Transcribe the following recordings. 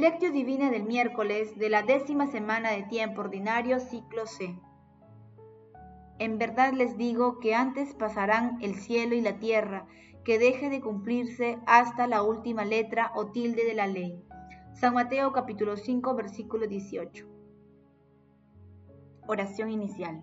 Lectio Divina del miércoles de la décima semana de tiempo ordinario, ciclo C. En verdad les digo que antes pasarán el cielo y la tierra, que deje de cumplirse hasta la última letra o tilde de la ley. San Mateo capítulo 5 versículo 18. Oración inicial.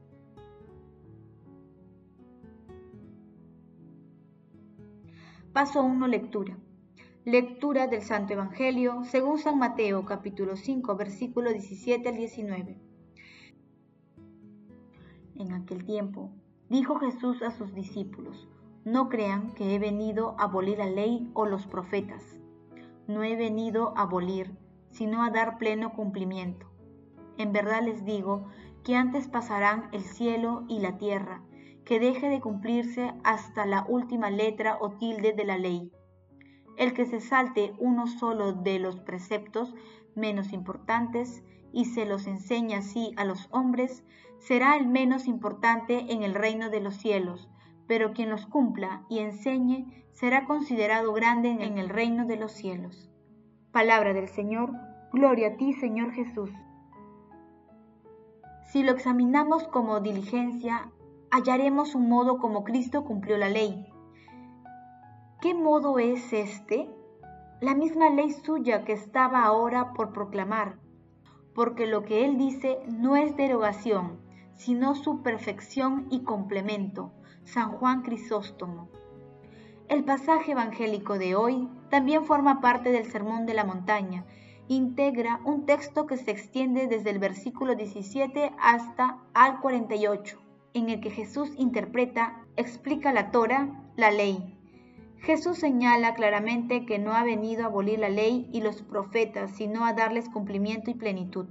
Paso 1. Lectura. Lectura del Santo Evangelio según San Mateo capítulo 5 versículo 17 al 19. En aquel tiempo dijo Jesús a sus discípulos, no crean que he venido a abolir la ley o los profetas. No he venido a abolir, sino a dar pleno cumplimiento. En verdad les digo que antes pasarán el cielo y la tierra, que deje de cumplirse hasta la última letra o tilde de la ley. El que se salte uno solo de los preceptos menos importantes y se los enseña así a los hombres, será el menos importante en el reino de los cielos, pero quien los cumpla y enseñe será considerado grande en el reino de los cielos. Palabra del Señor, gloria a ti Señor Jesús. Si lo examinamos como diligencia, hallaremos un modo como Cristo cumplió la ley. ¿Qué modo es este? La misma ley suya que estaba ahora por proclamar, porque lo que Él dice no es derogación, sino su perfección y complemento. San Juan Crisóstomo. El pasaje evangélico de hoy también forma parte del Sermón de la Montaña. Integra un texto que se extiende desde el versículo 17 hasta al 48 en el que Jesús interpreta, explica la Torah, la ley. Jesús señala claramente que no ha venido a abolir la ley y los profetas, sino a darles cumplimiento y plenitud.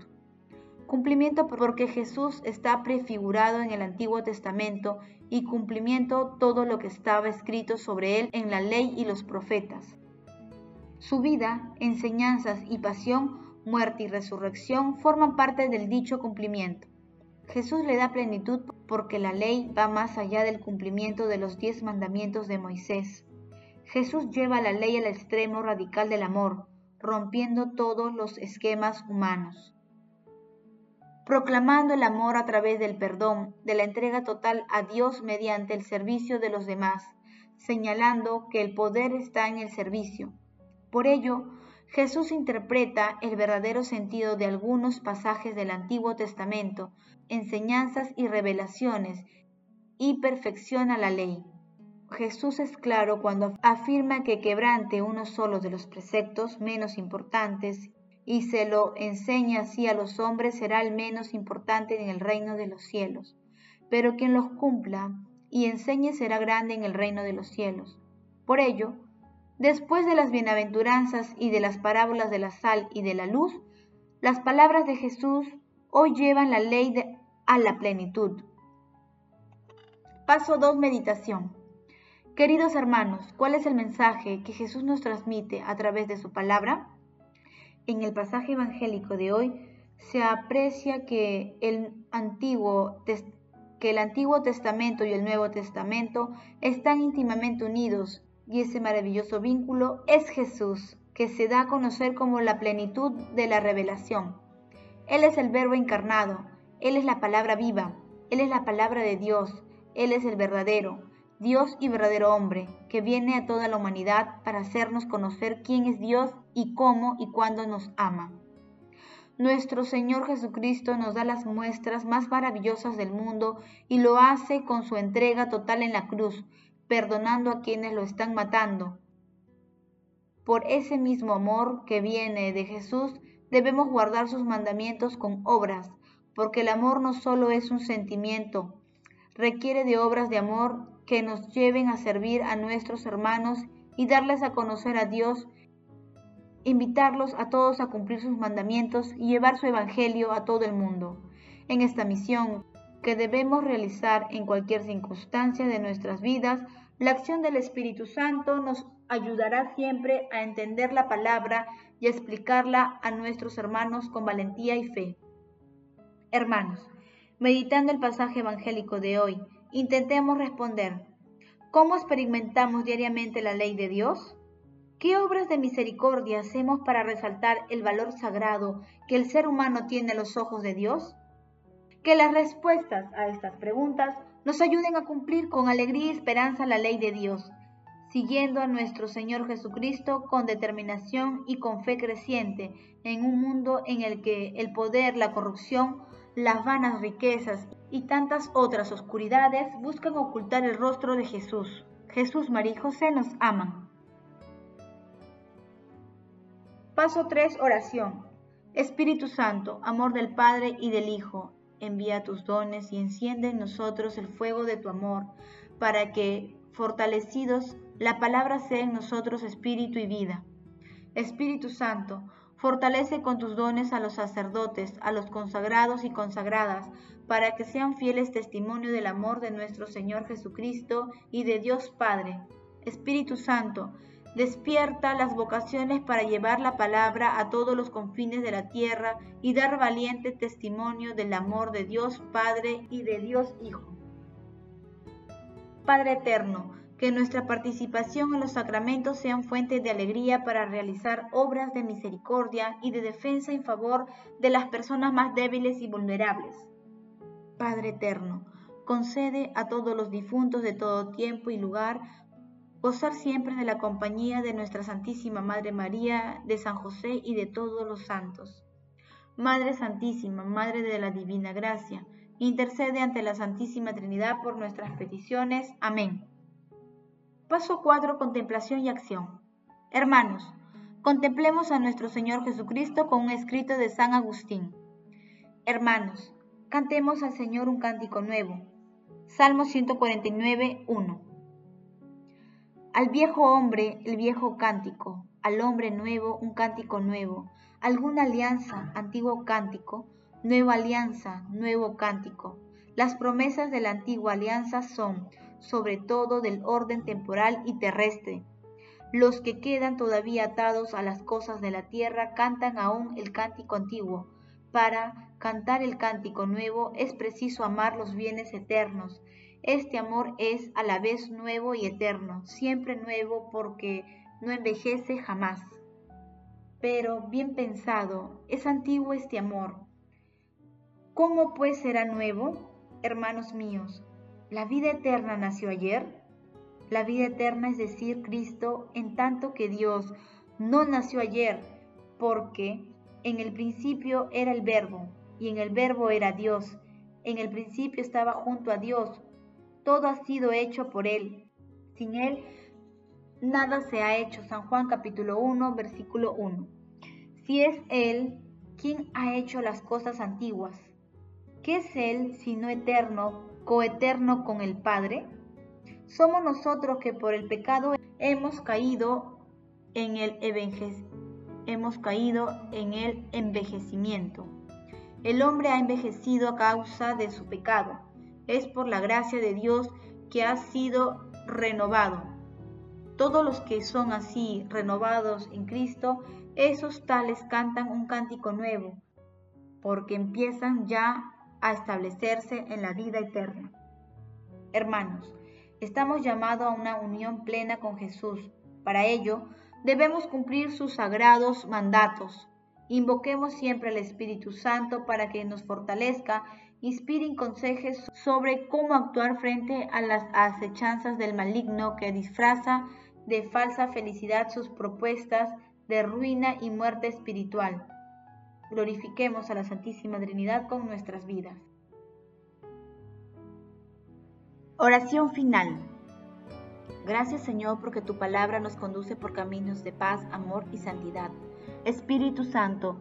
Cumplimiento porque Jesús está prefigurado en el Antiguo Testamento y cumplimiento todo lo que estaba escrito sobre él en la ley y los profetas. Su vida, enseñanzas y pasión, muerte y resurrección forman parte del dicho cumplimiento. Jesús le da plenitud porque la ley va más allá del cumplimiento de los diez mandamientos de Moisés. Jesús lleva la ley al extremo radical del amor, rompiendo todos los esquemas humanos. Proclamando el amor a través del perdón, de la entrega total a Dios mediante el servicio de los demás, señalando que el poder está en el servicio. Por ello, Jesús interpreta el verdadero sentido de algunos pasajes del Antiguo Testamento, enseñanzas y revelaciones, y perfecciona la ley. Jesús es claro cuando afirma que quebrante uno solo de los preceptos menos importantes y se lo enseña así a los hombres será el menos importante en el reino de los cielos. Pero quien los cumpla y enseñe será grande en el reino de los cielos. Por ello, Después de las bienaventuranzas y de las parábolas de la sal y de la luz, las palabras de Jesús hoy llevan la ley a la plenitud. Paso 2. Meditación. Queridos hermanos, ¿cuál es el mensaje que Jesús nos transmite a través de su palabra? En el pasaje evangélico de hoy se aprecia que el Antiguo, que el Antiguo Testamento y el Nuevo Testamento están íntimamente unidos y ese maravilloso vínculo es Jesús, que se da a conocer como la plenitud de la revelación. Él es el verbo encarnado, Él es la palabra viva, Él es la palabra de Dios, Él es el verdadero, Dios y verdadero hombre, que viene a toda la humanidad para hacernos conocer quién es Dios y cómo y cuándo nos ama. Nuestro Señor Jesucristo nos da las muestras más maravillosas del mundo y lo hace con su entrega total en la cruz, perdonando a quienes lo están matando. Por ese mismo amor que viene de Jesús, debemos guardar sus mandamientos con obras, porque el amor no solo es un sentimiento, requiere de obras de amor que nos lleven a servir a nuestros hermanos y darles a conocer a Dios invitarlos a todos a cumplir sus mandamientos y llevar su evangelio a todo el mundo. En esta misión que debemos realizar en cualquier circunstancia de nuestras vidas, la acción del Espíritu Santo nos ayudará siempre a entender la palabra y a explicarla a nuestros hermanos con valentía y fe. Hermanos, meditando el pasaje evangélico de hoy, intentemos responder, ¿cómo experimentamos diariamente la ley de Dios? ¿Qué obras de misericordia hacemos para resaltar el valor sagrado que el ser humano tiene a los ojos de Dios? Que las respuestas a estas preguntas nos ayuden a cumplir con alegría y esperanza la ley de Dios, siguiendo a nuestro Señor Jesucristo con determinación y con fe creciente en un mundo en el que el poder, la corrupción, las vanas riquezas y tantas otras oscuridades buscan ocultar el rostro de Jesús. Jesús, María y José nos aman. Paso 3. Oración. Espíritu Santo, amor del Padre y del Hijo, envía tus dones y enciende en nosotros el fuego de tu amor, para que, fortalecidos, la palabra sea en nosotros espíritu y vida. Espíritu Santo, fortalece con tus dones a los sacerdotes, a los consagrados y consagradas, para que sean fieles testimonio del amor de nuestro Señor Jesucristo y de Dios Padre. Espíritu Santo, Despierta las vocaciones para llevar la palabra a todos los confines de la tierra y dar valiente testimonio del amor de Dios Padre y de Dios Hijo. Padre Eterno, que nuestra participación en los sacramentos sean fuente de alegría para realizar obras de misericordia y de defensa en favor de las personas más débiles y vulnerables. Padre Eterno, concede a todos los difuntos de todo tiempo y lugar gozar siempre de la compañía de nuestra Santísima Madre María, de San José y de todos los santos. Madre Santísima, Madre de la Divina Gracia, intercede ante la Santísima Trinidad por nuestras peticiones. Amén. Paso 4. Contemplación y acción. Hermanos, contemplemos a nuestro Señor Jesucristo con un escrito de San Agustín. Hermanos, cantemos al Señor un cántico nuevo. Salmo 149, 1. Al viejo hombre el viejo cántico, al hombre nuevo un cántico nuevo, alguna alianza, antiguo cántico, nueva alianza, nuevo cántico. Las promesas de la antigua alianza son, sobre todo, del orden temporal y terrestre. Los que quedan todavía atados a las cosas de la tierra cantan aún el cántico antiguo. Para cantar el cántico nuevo es preciso amar los bienes eternos, este amor es a la vez nuevo y eterno, siempre nuevo porque no envejece jamás. Pero bien pensado, es antiguo este amor. ¿Cómo pues será nuevo? Hermanos míos, ¿la vida eterna nació ayer? La vida eterna es decir, Cristo, en tanto que Dios no nació ayer, porque en el principio era el verbo, y en el verbo era Dios. En el principio estaba junto a Dios todo ha sido hecho por Él. Sin Él, nada se ha hecho. San Juan capítulo 1, versículo 1. Si es Él, ¿quién ha hecho las cosas antiguas? ¿Qué es Él sino eterno, coeterno con el Padre? Somos nosotros que por el pecado hemos caído en el, hemos caído en el envejecimiento. El hombre ha envejecido a causa de su pecado es por la gracia de Dios que ha sido renovado. Todos los que son así renovados en Cristo, esos tales cantan un cántico nuevo, porque empiezan ya a establecerse en la vida eterna. Hermanos, estamos llamados a una unión plena con Jesús. Para ello, debemos cumplir sus sagrados mandatos. Invoquemos siempre al Espíritu Santo para que nos fortalezca inspiren consejos sobre cómo actuar frente a las acechanzas del maligno que disfraza de falsa felicidad sus propuestas de ruina y muerte espiritual. Glorifiquemos a la Santísima Trinidad con nuestras vidas. Oración final. Gracias Señor porque tu palabra nos conduce por caminos de paz, amor y santidad. Espíritu Santo,